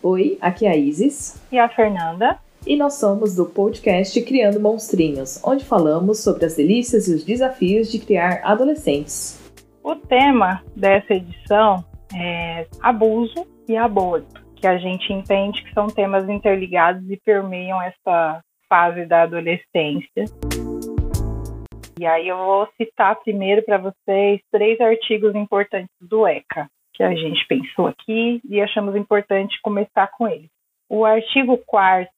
Oi, aqui é a Isis. E a Fernanda. E nós somos do podcast Criando Monstrinhos, onde falamos sobre as delícias e os desafios de criar adolescentes. O tema dessa edição é abuso e aborto, que a gente entende que são temas interligados e permeiam essa fase da adolescência. E aí eu vou citar primeiro para vocês três artigos importantes do ECA que a gente pensou aqui e achamos importante começar com eles. O artigo 4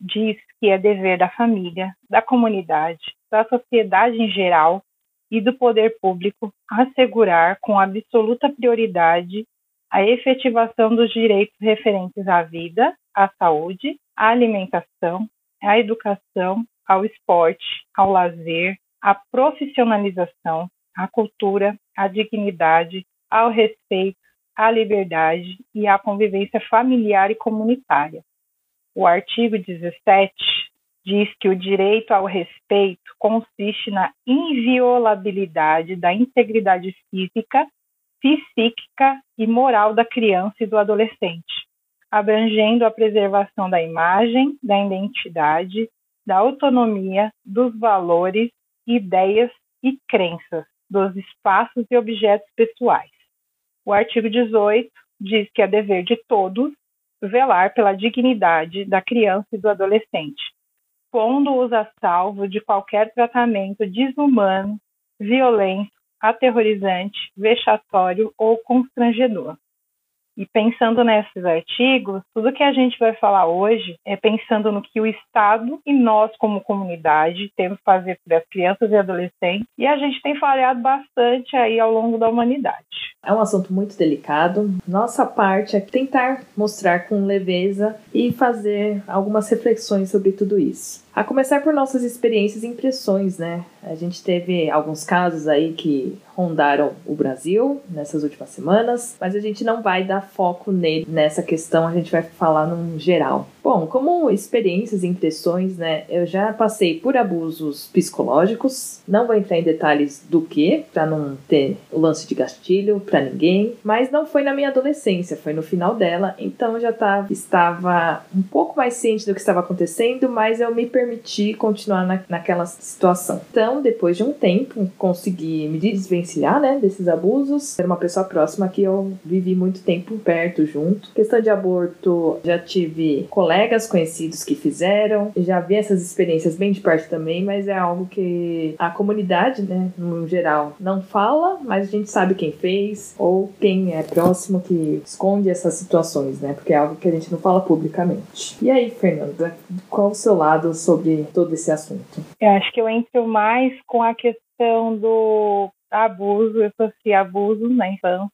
diz que é dever da família, da comunidade, da sociedade em geral e do poder público assegurar com absoluta prioridade a efetivação dos direitos referentes à vida, à saúde, à alimentação, à educação, ao esporte, ao lazer, à profissionalização, à cultura, à dignidade, ao respeito, à liberdade e à convivência familiar e comunitária. O artigo 17 diz que o direito ao respeito consiste na inviolabilidade da integridade física, psíquica e moral da criança e do adolescente, abrangendo a preservação da imagem, da identidade, da autonomia, dos valores, ideias e crenças, dos espaços e objetos pessoais. O artigo 18 diz que é dever de todos velar pela dignidade da criança e do adolescente, pondo-os a salvo de qualquer tratamento desumano, violento, aterrorizante, vexatório ou constrangedor. E pensando nesses artigos, tudo que a gente vai falar hoje é pensando no que o Estado e nós, como comunidade, temos que fazer para as crianças e adolescentes, e a gente tem falhado bastante aí ao longo da humanidade. É um assunto muito delicado. Nossa parte é tentar mostrar com leveza e fazer algumas reflexões sobre tudo isso. A começar por nossas experiências e impressões, né? A gente teve alguns casos aí que rondaram o Brasil nessas últimas semanas, mas a gente não vai dar foco nele nessa questão, a gente vai falar num geral. Bom, como experiências e impressões, né? Eu já passei por abusos psicológicos, não vou entrar em detalhes do que, para não ter o lance de gastilho para ninguém, mas não foi na minha adolescência, foi no final dela, então eu já tava, estava um pouco mais ciente do que estava acontecendo, mas eu me permiti continuar na, naquela situação. Então, depois de um tempo, consegui me desvencilhar, né, desses abusos. Era uma pessoa próxima que eu vivi muito tempo perto junto. Questão de aborto, já tive colegas colegas conhecidos que fizeram, já vi essas experiências bem de perto também, mas é algo que a comunidade, né, no geral, não fala, mas a gente sabe quem fez ou quem é próximo que esconde essas situações, né, porque é algo que a gente não fala publicamente. E aí, Fernanda, qual o seu lado sobre todo esse assunto? Eu acho que eu entro mais com a questão do abuso, eu sofri abuso na infância,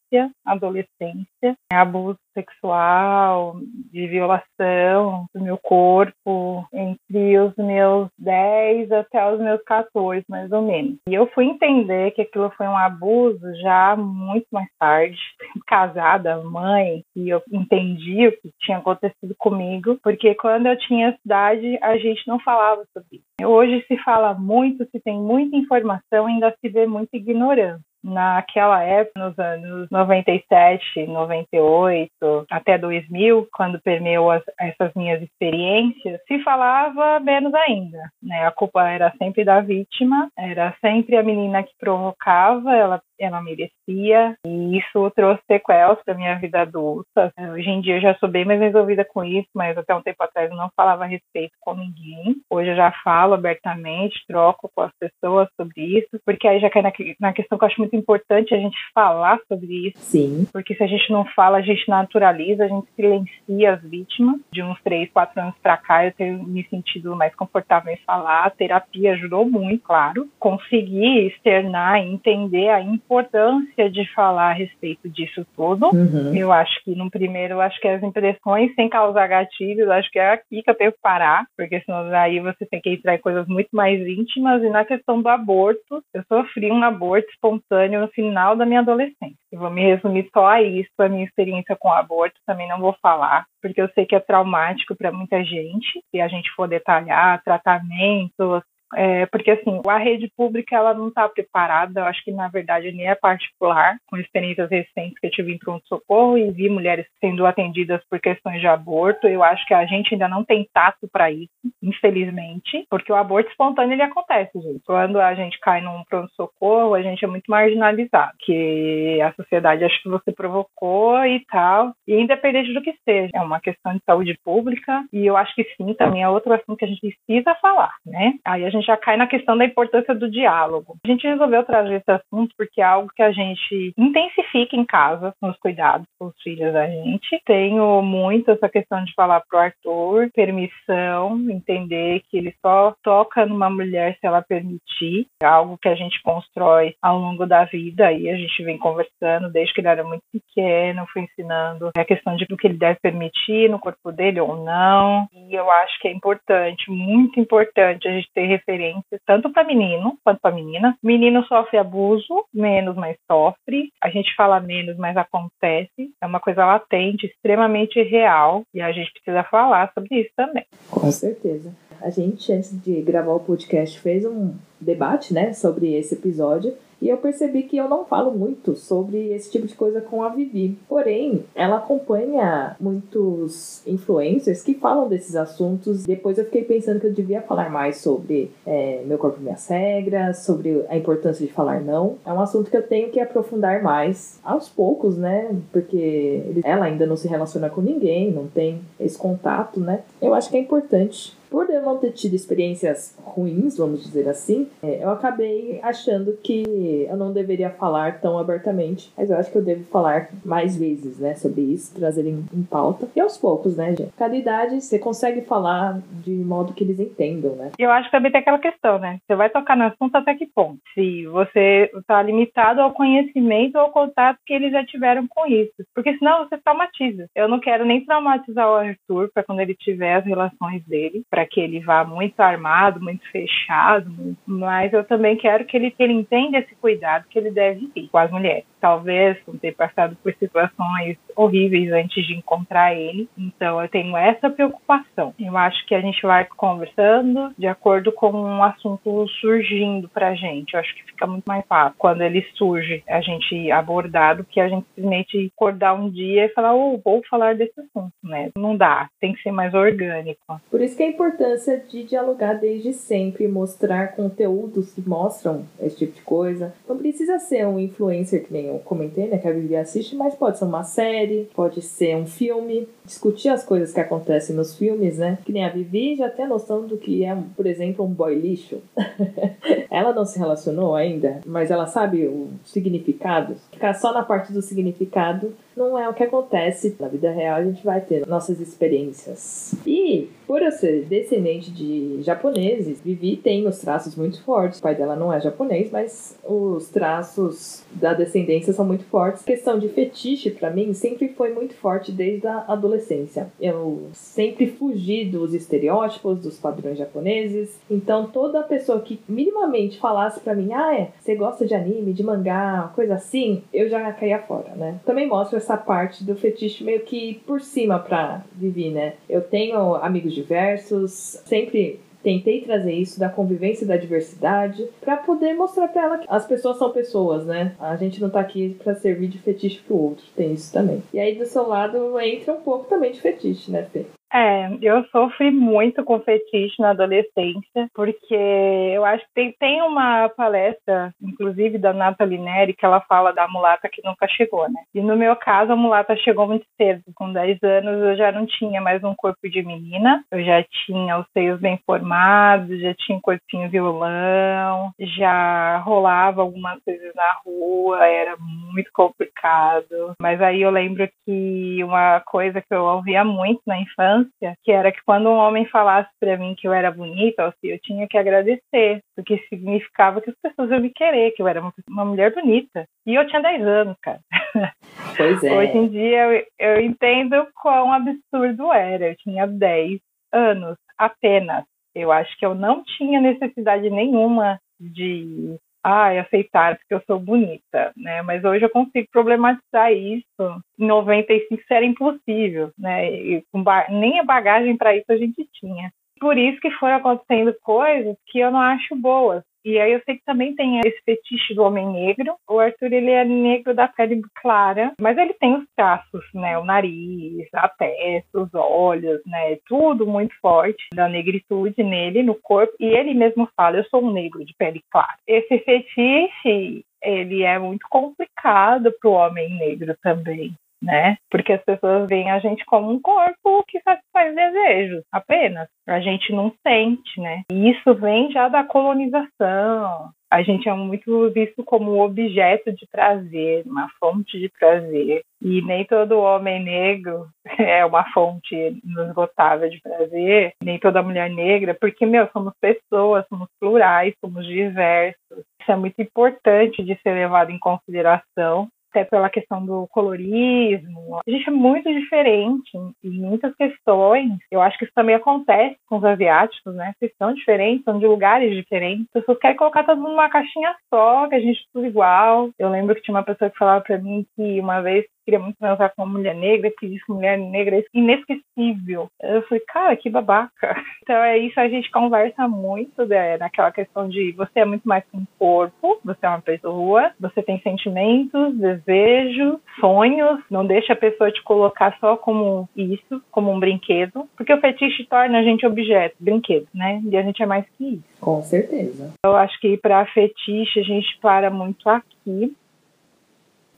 adolescência, abuso sexual, de violação do meu corpo entre os meus 10 até os meus 14, mais ou menos. E eu fui entender que aquilo foi um abuso já muito mais tarde, casada, mãe, e eu entendi o que tinha acontecido comigo, porque quando eu tinha idade, a gente não falava sobre isso. Hoje se fala muito, se tem muita informação, ainda se vê muita ignorância naquela época, nos anos 97, 98, até 2000, quando permeou as, essas minhas experiências, se falava menos ainda, né? A culpa era sempre da vítima, era sempre a menina que provocava, ela ela merecia e isso trouxe sequelas para minha vida adulta. Hoje em dia eu já sou bem mais resolvida com isso, mas até um tempo atrás eu não falava a respeito com ninguém. Hoje eu já falo abertamente, troco com as pessoas sobre isso, porque aí já cai na, na questão que eu acho muito importante a gente falar sobre isso. Sim. Porque se a gente não fala, a gente naturaliza, a gente silencia as vítimas. De uns três, quatro anos para cá, eu tenho me sentido mais confortável em falar. A terapia ajudou muito, claro. Conseguir externar e entender a importância importância de falar a respeito disso tudo. Uhum. Eu acho que no primeiro, acho que as impressões sem causar gatilhos, acho que é aqui que eu tenho que parar, porque senão aí você tem que entrar em coisas muito mais íntimas. E na questão do aborto, eu sofri um aborto espontâneo no final da minha adolescência. Eu vou me resumir só a isso, a minha experiência com o aborto, também não vou falar, porque eu sei que é traumático para muita gente, se a gente for detalhar tratamentos, é, porque assim, a rede pública ela não está preparada, eu acho que na verdade nem é particular, com experiências recentes que eu tive em pronto-socorro e vi mulheres sendo atendidas por questões de aborto, eu acho que a gente ainda não tem tato para isso, infelizmente, porque o aborto espontâneo ele acontece, gente. Quando a gente cai num pronto-socorro, a gente é muito marginalizado, que a sociedade acha que você provocou e tal, e independente do que seja, é uma questão de saúde pública, e eu acho que sim, também é outro assunto que a gente precisa falar, né? Aí a gente já cai na questão da importância do diálogo. A gente resolveu trazer esse assunto porque é algo que a gente intensifica em casa, nos cuidados com os filhos da gente. Tenho muito essa questão de falar pro Arthur, permissão, entender que ele só toca numa mulher se ela permitir, é algo que a gente constrói ao longo da vida e a gente vem conversando desde que ele era muito pequeno, fui ensinando a questão de o que ele deve permitir no corpo dele ou não. E eu acho que é importante, muito importante a gente ter referências tanto para menino quanto para menina. Menino sofre abuso, menos, mas sofre. A gente fala menos, mas acontece. É uma coisa latente, extremamente real e a gente precisa falar sobre isso também. Com certeza. A gente, antes de gravar o podcast, fez um debate, né, sobre esse episódio e eu percebi que eu não falo muito sobre esse tipo de coisa com a Vivi. Porém, ela acompanha muitos influencers que falam desses assuntos. Depois eu fiquei pensando que eu devia falar mais sobre é, meu corpo e minhas regras, sobre a importância de falar não. É um assunto que eu tenho que aprofundar mais aos poucos, né? Porque ela ainda não se relaciona com ninguém, não tem esse contato, né? Eu acho que é importante por eu não ter tido experiências ruins, vamos dizer assim, é, eu acabei achando que eu não deveria falar tão abertamente, mas eu acho que eu devo falar mais vezes, né, sobre isso, trazer em, em pauta. E aos poucos, né, gente? Cada idade você consegue falar de modo que eles entendam, né? Eu acho que também tem aquela questão, né? Você vai tocar no assunto até que ponto? Se você está limitado ao conhecimento ou ao contato que eles já tiveram com isso. Porque senão você traumatiza. Eu não quero nem traumatizar o Arthur para quando ele tiver as relações dele, para que ele vá muito armado, muito fechado, mas eu também quero que ele, que ele entenda esse cuidado que ele deve ter com as mulheres. Talvez por ter passado por situações horríveis antes de encontrar ele, então eu tenho essa preocupação. Eu acho que a gente vai conversando de acordo com um assunto surgindo pra gente. Eu acho que fica muito mais fácil quando ele surge, a gente abordar do que a gente simplesmente acordar um dia e falar, oh, vou falar desse assunto, né? Não dá, tem que ser mais orgânico. Por isso que é importante importância de dialogar desde sempre, mostrar conteúdos que mostram esse tipo de coisa. Não precisa ser um influencer, que nem eu comentei, né, que a Vivi assiste, mas pode ser uma série, pode ser um filme, discutir as coisas que acontecem nos filmes, né? Que nem a Vivi já tem a noção do que é, por exemplo, um boy lixo. ela não se relacionou ainda, mas ela sabe o significado. Ficar só na parte do significado não é o que acontece. Na vida real, a gente vai ter nossas experiências. E, por eu ser descendente de japoneses, Vivi tem os traços muito fortes. O pai dela não é japonês, mas os traços da descendência são muito fortes. A questão de fetiche, para mim, sempre foi muito forte desde a adolescência. Eu sempre fugi dos estereótipos, dos padrões japoneses. Então, toda pessoa que minimamente falasse para mim, ah, é, você gosta de anime, de mangá, coisa assim, eu já caía fora, né? Também mostra essa parte do fetiche meio que por cima pra Vivi, né? Eu tenho amigos diversos, sempre tentei trazer isso da convivência e da diversidade para poder mostrar para ela que as pessoas são pessoas, né? A gente não tá aqui para servir de fetiche pro outro, tem isso também. E aí do seu lado entra um pouco também de fetiche, né, Fê? É, eu sofri muito com fetiche na adolescência, porque eu acho que tem, tem uma palestra, inclusive da Nathalie Neri, que ela fala da mulata que nunca chegou, né? E no meu caso, a mulata chegou muito cedo. Com 10 anos, eu já não tinha mais um corpo de menina, eu já tinha os seios bem formados, já tinha um corpinho violão, já rolava algumas coisas na rua, era muito complicado. Mas aí eu lembro que uma coisa que eu ouvia muito na infância, infância, que era que quando um homem falasse para mim que eu era bonita, assim, eu tinha que agradecer, porque significava que as pessoas iam me querer, que eu era uma, mulher bonita. E eu tinha 10 anos, cara. Pois é. Hoje em dia eu, eu entendo quão absurdo era. Eu tinha 10 anos apenas. Eu acho que eu não tinha necessidade nenhuma de ai, aceitar porque eu sou bonita, né? Mas hoje eu consigo problematizar isso. Em 95 era impossível, né? E nem a bagagem para isso a gente tinha. por isso que foram acontecendo coisas que eu não acho boas. E aí eu sei que também tem esse fetiche do homem negro. O Arthur, ele é negro da pele clara, mas ele tem os traços, né? O nariz, a testa, os olhos, né? Tudo muito forte da negritude nele, no corpo. E ele mesmo fala, eu sou um negro de pele clara. Esse fetiche, ele é muito complicado para o homem negro também né? Porque as pessoas veem a gente como um corpo que satisfaz desejos, apenas. A gente não sente, né? E isso vem já da colonização. A gente é muito visto como um objeto de prazer, uma fonte de prazer. E nem todo homem negro é uma fonte inesgotável de prazer, nem toda mulher negra, porque, meu, somos pessoas, somos plurais, somos diversos. Isso é muito importante de ser levado em consideração até pela questão do colorismo. A gente é muito diferente em muitas questões. Eu acho que isso também acontece com os asiáticos, né? Eles são diferentes, são de lugares diferentes. As pessoas querem colocar todo mundo numa caixinha só, que a gente é tudo igual. Eu lembro que tinha uma pessoa que falava para mim que uma vez queria muito transar com uma mulher negra, que disse que mulher negra é inesquecível. Eu falei, cara, que babaca. Então é isso, a gente conversa muito né, naquela questão de você é muito mais que um corpo, você é uma pessoa, você tem sentimentos, desejos, sonhos, não deixa a pessoa te colocar só como isso, como um brinquedo, porque o fetiche torna a gente objeto, brinquedo, né? E a gente é mais que isso. Com certeza. Eu acho que para fetiche a gente para muito aqui,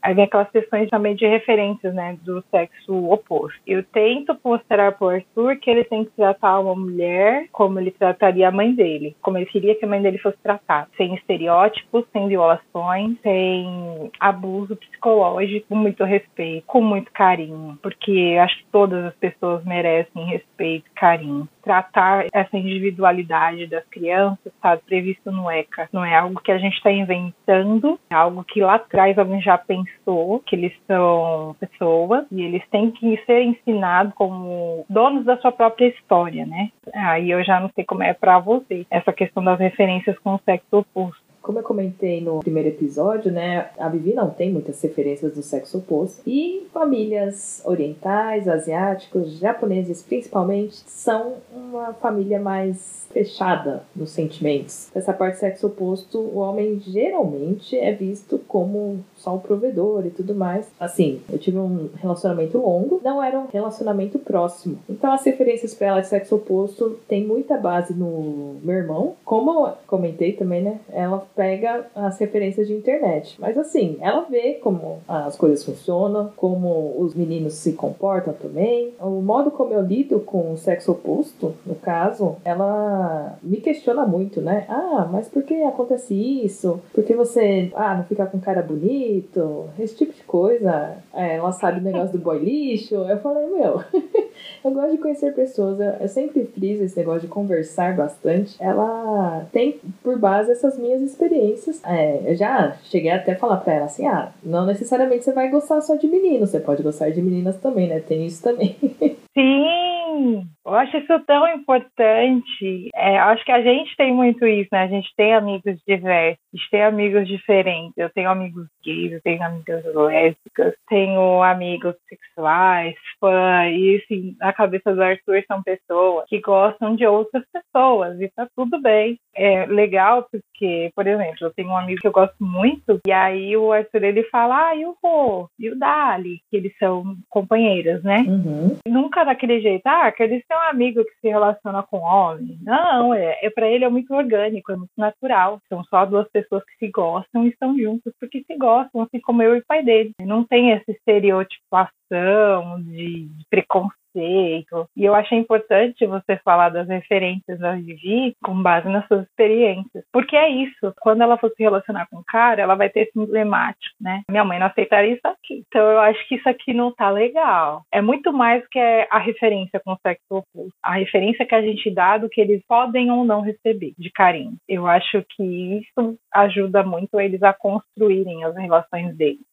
Aí vem aquelas questões também de referências, né, do sexo oposto. Eu tento mostrar para o Arthur que ele tem que tratar uma mulher como ele trataria a mãe dele, como ele queria que a mãe dele fosse tratada, sem estereótipos, sem violações, sem abuso psicológico, com muito respeito, com muito carinho, porque acho que todas as pessoas merecem respeito carinho tratar essa individualidade das crianças está previsto no ECA. Não é algo que a gente está inventando, é algo que lá atrás alguém já pensou, que eles são pessoas e eles têm que ser ensinados como donos da sua própria história, né? Aí eu já não sei como é para você essa questão das referências com o sexo oposto. Como eu comentei no primeiro episódio, né, a Vivi não tem muitas referências do sexo oposto. E famílias orientais, asiáticos, japoneses principalmente, são uma família mais fechada nos sentimentos. Essa parte sexo oposto, o homem geralmente é visto como só um provedor e tudo mais. Assim, eu tive um relacionamento longo, não era um relacionamento próximo. Então as referências para ela de sexo oposto tem muita base no meu irmão. Como eu comentei também, né? Ela pega as referências de internet. Mas assim, ela vê como as coisas funcionam, como os meninos se comportam também. O modo como eu lido com o sexo oposto, no caso, ela me questiona muito, né? Ah, mas por que acontece isso? Por que você ah, não fica com cara bonito? Esse tipo de coisa. É, ela sabe o negócio do boy lixo. Eu falei, meu, eu gosto de conhecer pessoas. Eu sempre friso esse negócio de conversar bastante. Ela tem por base essas minhas experiências. É, eu já cheguei até a falar pra ela assim: ah, não necessariamente você vai gostar só de meninos, você pode gostar de meninas também, né? Tem isso também. Sim, eu acho isso tão importante. É, acho que a gente tem muito isso, né? A gente tem amigos diversos, a gente tem amigos diferentes. Eu tenho amigos gays, eu tenho amigas lésbicas, tenho amigos sexuais, fã, e assim, na cabeça do Arthur são pessoas que gostam de outras pessoas, e tá tudo bem. É legal porque, por exemplo, eu tenho um amigo que eu gosto muito, e aí o Arthur ele fala, ah, e o Rô, e o Dali, que eles são companheiras, né? Uhum. Nunca daquele jeito, ah, que eles têm um amigo que se relaciona com homem. Não, é, é para ele é muito orgânico, é muito natural. São só duas pessoas que se gostam e estão juntas porque se gostam, assim como eu e o pai dele. Não tem essa estereotipação de, de preconceito E eu achei importante você falar das referências da Vivi com base nas suas experiências. Porque é isso, quando ela for se relacionar com o cara, ela vai ter esse emblemático, né? Minha mãe não aceitaria isso aqui. Então eu acho que isso aqui não tá legal. É muito mais que a referência com o sexo oposto. A referência que a gente dá do que eles podem ou não receber de carinho. Eu acho que isso ajuda muito eles a construírem as relações deles.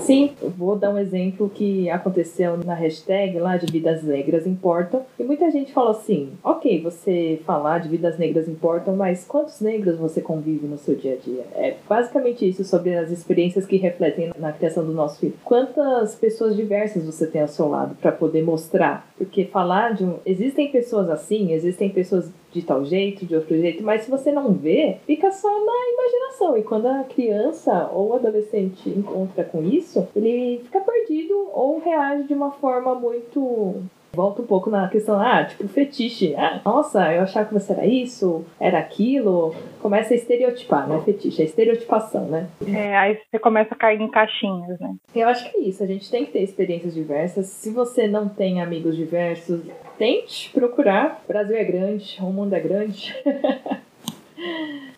Sim, vou dar um exemplo que aconteceu na hashtag lá de vidas negras importam. E muita gente falou assim: ok, você falar de vidas negras importam, mas quantos negros você convive no seu dia a dia? É basicamente isso sobre as experiências que refletem na criação do nosso filho. Quantas pessoas diversas você tem ao seu lado para poder mostrar? Porque falar de um. Existem pessoas assim, existem pessoas de tal jeito, de outro jeito, mas se você não vê, fica só na imaginação. E quando a criança ou adolescente encontra com isso, ele fica perdido ou reage de uma forma muito Volta um pouco na questão, ah, tipo, fetiche. Ah, nossa, eu achava que você era isso, era aquilo. Começa a estereotipar, né? Fetiche, a estereotipação, né? É, aí você começa a cair em caixinhas, né? Eu acho que é isso, a gente tem que ter experiências diversas. Se você não tem amigos diversos, tente procurar. O Brasil é grande, o mundo é grande.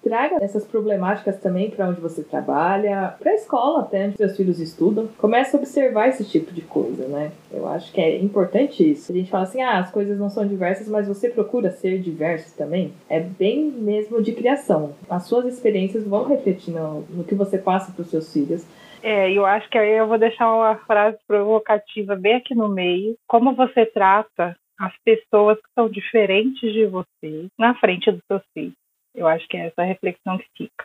Traga essas problemáticas também para onde você trabalha, para a escola até, onde seus filhos estudam. Comece a observar esse tipo de coisa, né? Eu acho que é importante isso. A gente fala assim, ah, as coisas não são diversas, mas você procura ser diverso também. É bem mesmo de criação. As suas experiências vão refletir no, no que você passa para os seus filhos. É, eu acho que aí eu vou deixar uma frase provocativa bem aqui no meio. Como você trata as pessoas que são diferentes de você na frente dos seus filhos. Eu acho que é essa reflexão que fica.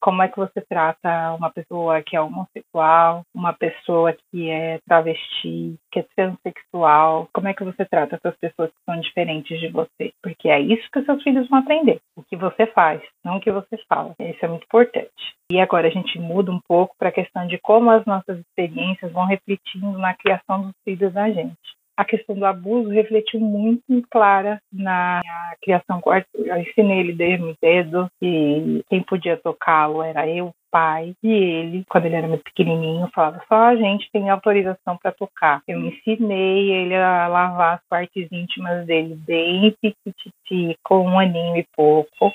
Como é que você trata uma pessoa que é homossexual, uma pessoa que é travesti, que é transexual? Como é que você trata essas pessoas que são diferentes de você? Porque é isso que seus filhos vão aprender. O que você faz, não o que você fala. Isso é muito importante. E agora a gente muda um pouco para a questão de como as nossas experiências vão refletindo na criação dos filhos da gente a questão do abuso refletiu muito clara na criação com o Arthur. Eu ensinei ele desde muito cedo e quem podia tocá-lo era eu, pai e ele, quando ele era muito pequenininho, falava só a gente tem autorização para tocar. Eu ensinei ele a lavar as partes íntimas dele bem piquititi, com um aninho e pouco.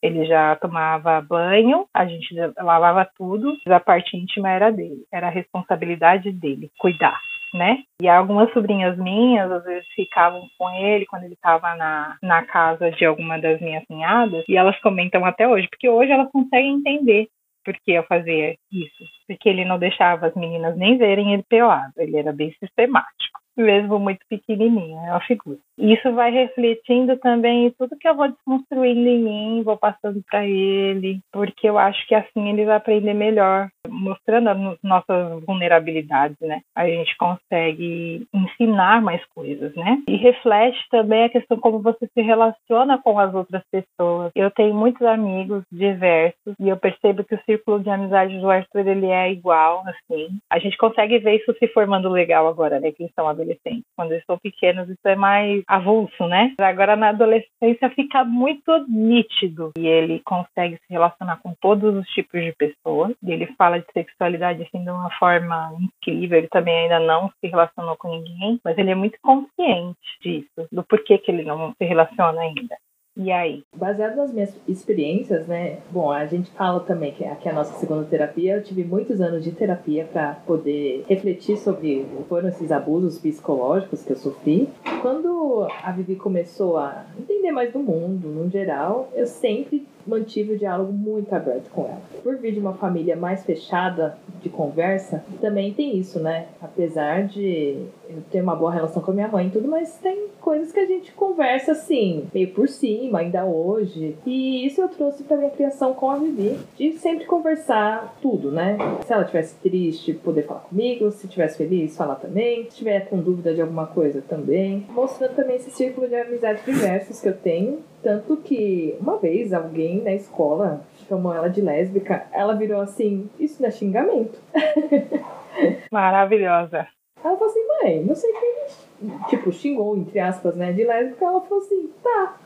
Ele já tomava banho, a gente lavava tudo, a parte íntima era dele, era a responsabilidade dele cuidar né? E algumas sobrinhas minhas, às vezes, ficavam com ele quando ele estava na, na casa de alguma das minhas cunhadas, e elas comentam até hoje, porque hoje elas conseguem entender por que eu fazia isso. Porque ele não deixava as meninas nem verem ele pelado, ele era bem sistemático mesmo muito pequenininho, é uma figura. Isso vai refletindo também tudo que eu vou desconstruindo em mim, vou passando para ele, porque eu acho que assim ele vai aprender melhor, mostrando as nossas vulnerabilidades, né? A gente consegue ensinar mais coisas, né? E reflete também a questão como você se relaciona com as outras pessoas. Eu tenho muitos amigos diversos e eu percebo que o círculo de amizade do Arthur ele é igual, assim. A gente consegue ver isso se formando legal agora, né? Que eles estão adolescentes. Quando eles são pequenos, isso é mais avulso, né? Agora na adolescência fica muito nítido e ele consegue se relacionar com todos os tipos de pessoas. E ele fala de sexualidade assim de uma forma incrível. Ele também ainda não se relacionou com ninguém, mas ele é muito consciente disso, do porquê que ele não se relaciona ainda. E aí? Baseado nas minhas experiências, né? Bom, a gente fala também que aqui é a nossa segunda terapia. Eu tive muitos anos de terapia para poder refletir sobre foram esses abusos psicológicos que eu sofri. Quando a Vivi começou a entender mais do mundo, no geral, eu sempre mantive o diálogo muito aberto com ela. Por vir de uma família mais fechada de conversa, também tem isso, né? Apesar de eu ter uma boa relação com a minha mãe e tudo, mas tem coisas que a gente conversa assim, meio por cima, ainda hoje. E isso eu trouxe pra minha criação com a Vivi, de sempre conversar tudo, né? Se ela tivesse triste, poder falar comigo, se tivesse feliz, falar também, se tiver com dúvida de alguma coisa também. Mostrando também esse círculo de amizades diversos que eu tenho tanto que uma vez alguém na escola chamou ela de lésbica, ela virou assim: Isso não é xingamento. Maravilhosa. Ela falou assim: Mãe, não sei quem. Tipo, xingou, entre aspas, né? De lésbica. Ela falou assim: Tá.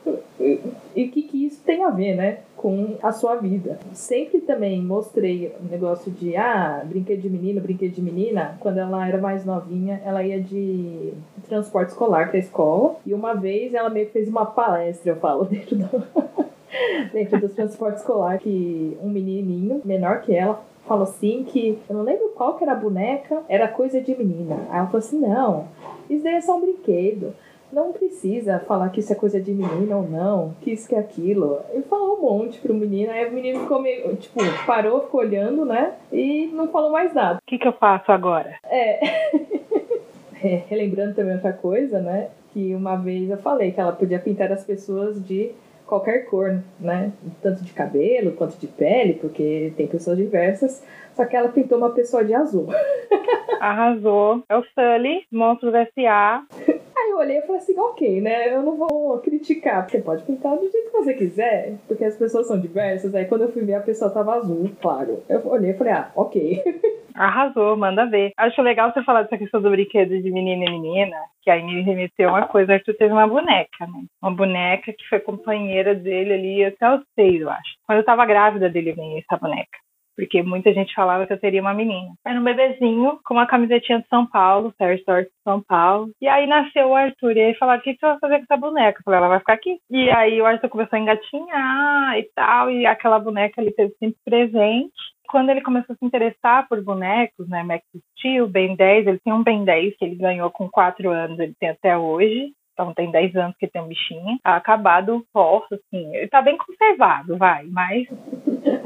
E o que, que isso tem a ver, né? Com a sua vida. Sempre também mostrei o negócio de: Ah, brinquedo de menino, brinquedo de menina. Quando ela era mais novinha, ela ia de transporte escolar pra escola. E uma vez ela meio que fez uma palestra, eu falo, dentro do. Dentro do transporte escolar, que um menininho menor que ela falou assim que eu não lembro qual que era a boneca, era coisa de menina. Aí ela falou assim: não, isso daí é só um brinquedo. não precisa falar que isso é coisa de menina ou não, que isso que é aquilo. Ele falou um monte pro menino, aí o menino ficou meio, tipo, parou, ficou olhando, né? E não falou mais nada. O que, que eu faço agora? É. Relembrando também outra coisa, né? Que uma vez eu falei que ela podia pintar as pessoas de qualquer cor, né? Tanto de cabelo quanto de pele, porque tem pessoas diversas. Só que ela pintou uma pessoa de azul. Arrasou. É o Sully, monstro do S.A. Aí eu olhei e falei assim, ok, né? Eu não vou criticar, porque pode pintar do jeito que você quiser, porque as pessoas são diversas. Aí quando eu fui ver, a pessoa tava azul, claro. Eu olhei e falei, ah, ok. Arrasou, manda ver. Acho legal você falar dessa questão do brinquedo de menina e menina, que aí me remeteu uma coisa. Arthur teve uma boneca, né? Uma boneca que foi companheira dele ali até os seis, eu acho. Quando eu tava grávida dele, eu ganhei essa boneca porque muita gente falava que eu teria uma menina. Era um bebezinho com uma camisetinha de São Paulo, Fair Store de São Paulo. E aí nasceu o Arthur. E aí falaram: o que você vai fazer com essa boneca? Eu falei: ela vai ficar aqui. E aí o Arthur começou a engatinhar e tal. E aquela boneca ele teve sempre presente. Quando ele começou a se interessar por bonecos, né, Max Steel, Ben 10, ele tem um Ben 10 que ele ganhou com 4 anos, ele tem até hoje então tem 10 anos que tem um bichinho, tá acabado forte, assim, ele tá bem conservado, vai, mas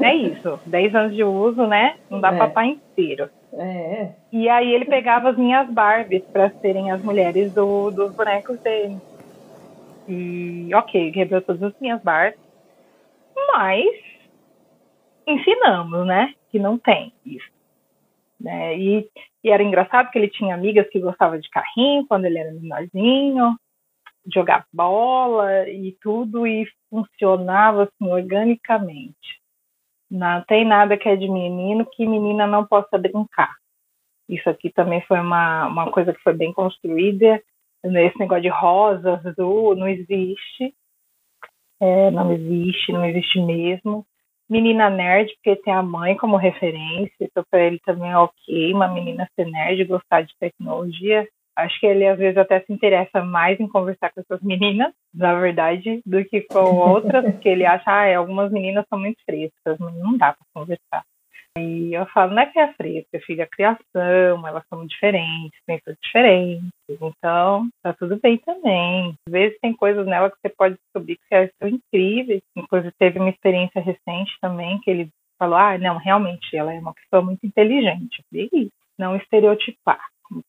é isso, 10 anos de uso, né, não dá é. pra inteiro. É. E aí ele pegava as minhas Barbies para serem as mulheres do, dos bonecos dele. E ok, quebrou todas as minhas Barbies, mas ensinamos, né, que não tem isso. Né? E, e era engraçado que ele tinha amigas que gostavam de carrinho quando ele era menorzinho, jogar bola e tudo e funcionava assim organicamente. Não tem nada que é de menino que menina não possa brincar. Isso aqui também foi uma, uma coisa que foi bem construída. Esse negócio de rosa, azul, não existe. É, não existe, não existe mesmo. Menina nerd, porque tem a mãe como referência, então para ele também é ok, uma menina ser nerd, gostar de tecnologia, Acho que ele às vezes até se interessa mais em conversar com essas meninas, na verdade, do que com outras, porque ele acha, ah, algumas meninas são muito frescas, não dá para conversar. E eu falo, não é que é fresca, filha, a criação, elas são diferentes, pensam diferentes, então tá tudo bem também. Às vezes tem coisas nela que você pode descobrir que são incríveis. Inclusive teve uma experiência recente também que ele falou, ah, não, realmente ela é uma pessoa muito inteligente. Isso, não estereotipar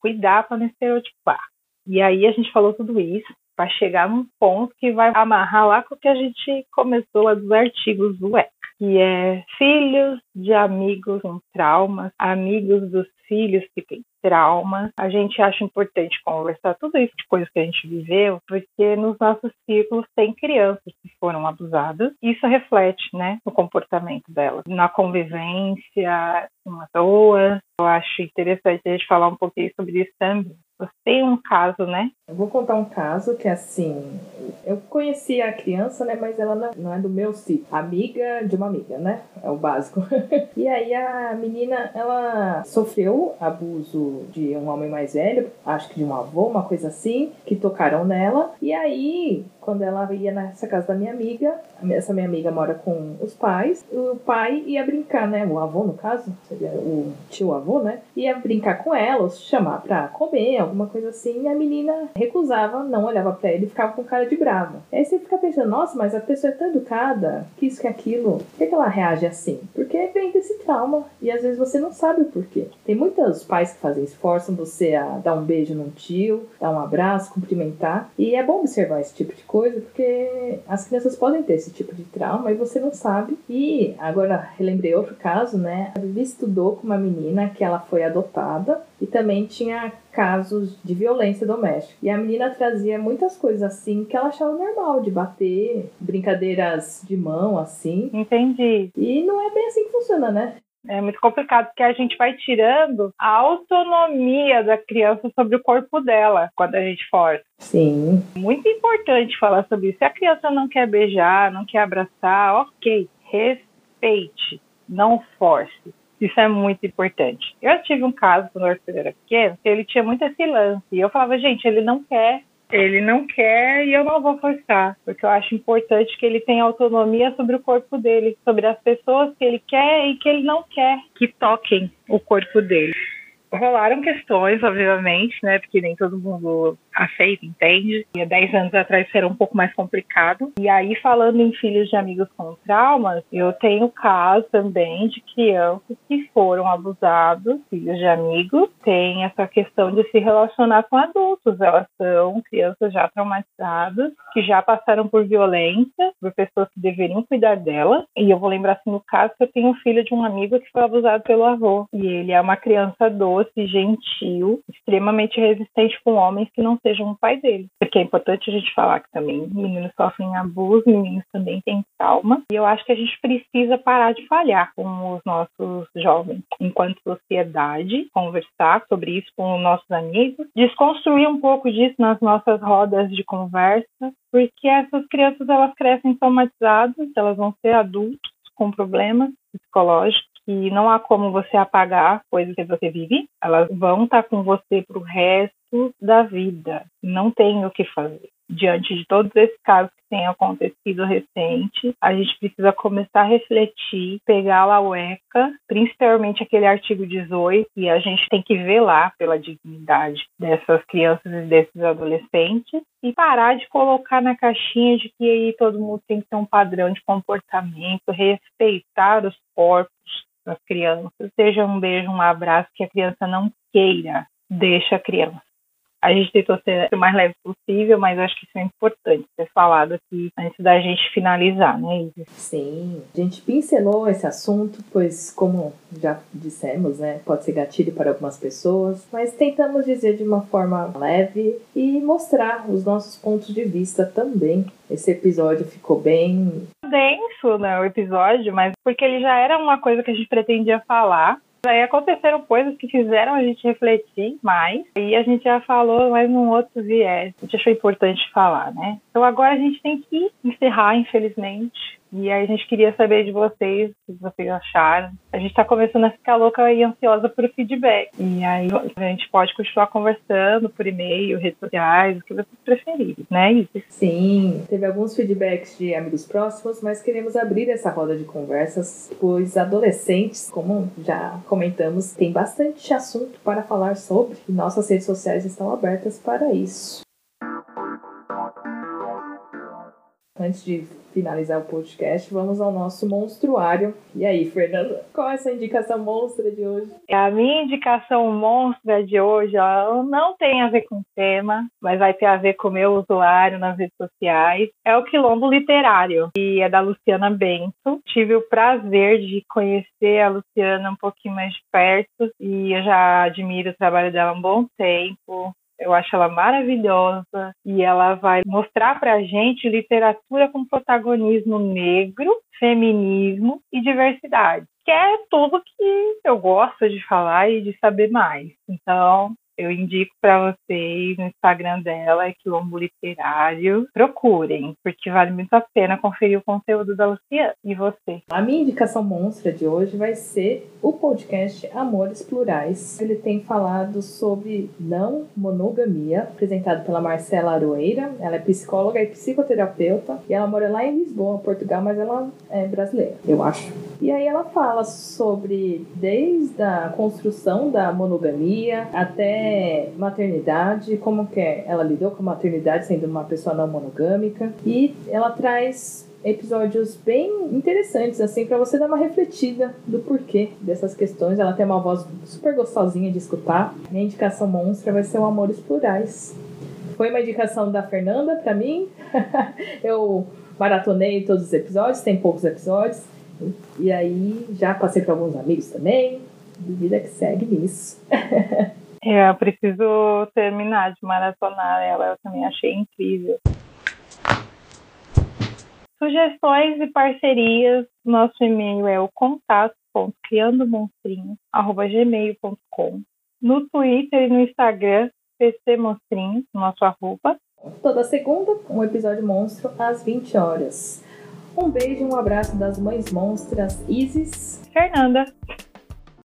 cuidar para não estereotipar. E aí a gente falou tudo isso para chegar num ponto que vai amarrar lá com o que a gente começou lá dos artigos do ECA, que é filhos de amigos com traumas, amigos dos filhos que têm traumas. A gente acha importante conversar tudo isso de coisas que a gente viveu, porque nos nossos círculos tem crianças que foram abusadas. Isso reflete, né, no comportamento delas, na convivência, uma pessoas. Eu acho interessante a gente falar um pouquinho sobre isso também. Tem um caso, né? Eu vou contar um caso que, assim, eu conheci a criança, né? Mas ela não é do meu ciclo. Amiga de uma amiga, né? É o básico. e aí a menina, ela sofreu abuso de um homem mais velho, acho que de um avô, uma coisa assim, que tocaram nela. E aí, quando ela ia nessa casa da minha amiga, essa minha amiga mora com os pais, o pai ia brincar, né? O avô, no caso, seria o tio avô, né? Ia brincar com ela, chamar pra comer, alguma coisa assim, e a menina recusava, não olhava para ele ficava com cara de brava. Aí você fica pensando, nossa, mas a pessoa é tão educada, que isso, que aquilo, por que, que ela reage assim? Porque vem desse trauma e às vezes você não sabe o porquê. Tem muitos pais que fazem isso, forçam você a dar um beijo num tio, dar um abraço, cumprimentar, e é bom observar esse tipo de coisa porque as crianças podem ter esse tipo de trauma e você não sabe. E agora relembrei outro caso, né? A Vivi estudou com uma menina que ela foi adotada e também tinha casos de violência doméstica. E a menina trazia muitas coisas assim que ela achava normal, de bater, brincadeiras de mão assim. Entendi. E não é bem assim que funciona, né? É muito complicado, porque a gente vai tirando a autonomia da criança sobre o corpo dela quando a gente força. Sim. Muito importante falar sobre isso. Se a criança não quer beijar, não quer abraçar, ok, respeite, não force. Isso é muito importante. Eu tive um caso quando o Arthur era pequeno, que ele tinha muito esse lance. E eu falava, gente, ele não quer, ele não quer e eu não vou forçar. Porque eu acho importante que ele tenha autonomia sobre o corpo dele, sobre as pessoas que ele quer e que ele não quer que toquem o corpo dele. rolaram questões, obviamente, né? Porque nem todo mundo aceita, entende. E há 10 anos atrás era um pouco mais complicado. E aí, falando em filhos de amigos com traumas, eu tenho caso também de crianças que foram abusados, filhos de amigos. Tem essa questão de se relacionar com adultos. Elas são crianças já traumatizadas, que já passaram por violência, por pessoas que deveriam cuidar delas. E eu vou lembrar assim no caso que eu tenho um filho de um amigo que foi abusado pelo avô. E ele é uma criança doce, gentil, extremamente resistente com homens que não sejam o pai dele. Porque é importante a gente falar que também meninos sofrem abuso, meninos também têm trauma. E eu acho que a gente precisa parar de falhar com os nossos jovens, enquanto sociedade, conversar sobre isso com os nossos amigos, desconstruir um pouco disso nas nossas rodas de conversa, porque essas crianças elas crescem traumatizadas, elas vão ser adultos com problemas psicológicos que não há como você apagar coisas que você vive, elas vão estar com você para o resto da vida. Não tem o que fazer diante de todos esses casos que têm acontecido recente, a gente precisa começar a refletir, pegar a UECA, principalmente aquele artigo 18, e a gente tem que velar pela dignidade dessas crianças e desses adolescentes, e parar de colocar na caixinha de que aí todo mundo tem que ter um padrão de comportamento, respeitar os corpos das crianças, seja um beijo, um abraço que a criança não queira, deixa a criança a gente tentou ser o mais leve possível, mas acho que isso é importante ser falado aqui antes da gente finalizar, né, Isis? Sim, a gente pincelou esse assunto, pois, como já dissemos, né, pode ser gatilho para algumas pessoas, mas tentamos dizer de uma forma leve e mostrar os nossos pontos de vista também. Esse episódio ficou bem denso, né, o episódio, mas porque ele já era uma coisa que a gente pretendia falar, Aí aconteceram coisas que fizeram a gente refletir mais. E a gente já falou, mas num outro viés. A gente achou importante falar, né? Então agora a gente tem que encerrar, infelizmente. E aí a gente queria saber de vocês, o que vocês acharam. A gente está começando a ficar louca e ansiosa por feedback. E aí a gente pode continuar conversando por e-mail, redes sociais, o que vocês preferirem, né, Isis? Sim, teve alguns feedbacks de amigos próximos, mas queremos abrir essa roda de conversas, pois adolescentes, como já comentamos, tem bastante assunto para falar sobre e nossas redes sociais estão abertas para isso. Antes de finalizar o podcast, vamos ao nosso monstruário. E aí, Fernanda, qual é essa indicação monstra de hoje? A minha indicação monstra de hoje não tem a ver com o tema, mas vai ter a ver com o meu usuário nas redes sociais. É o Quilombo Literário, e é da Luciana Bento. Tive o prazer de conhecer a Luciana um pouquinho mais de perto e eu já admiro o trabalho dela há um bom tempo. Eu acho ela maravilhosa e ela vai mostrar pra gente literatura com protagonismo negro, feminismo e diversidade, que é tudo que eu gosto de falar e de saber mais. Então, eu indico para vocês no Instagram dela, é Quilombo Literário. Procurem, porque vale muito a pena conferir o conteúdo da Luciana. E você? A minha indicação monstra de hoje vai ser o podcast Amores Plurais. Ele tem falado sobre não monogamia, apresentado pela Marcela Aroeira. Ela é psicóloga e psicoterapeuta e ela mora lá em Lisboa, Portugal, mas ela é brasileira, eu acho. E aí ela fala sobre desde a construção da monogamia até maternidade, como que é? ela lidou com a maternidade sendo uma pessoa não monogâmica e ela traz episódios bem interessantes assim para você dar uma refletida do porquê dessas questões. Ela tem uma voz super gostosinha de escutar. Minha indicação monstra vai ser o Amores Plurais. Foi uma indicação da Fernanda para mim. Eu maratonei todos os episódios, tem poucos episódios. E aí já passei para alguns amigos também. Vida que segue nisso. É, eu preciso terminar de maratonar ela, eu também achei incrível. Sugestões e parcerias, nosso e-mail é o contato.criandomonstrinhos.gmail.com No Twitter e no Instagram, pcmonstrinhos, nosso arroba. Toda segunda, um episódio monstro às 20 horas. Um beijo e um abraço das mães monstras Isis, Fernanda.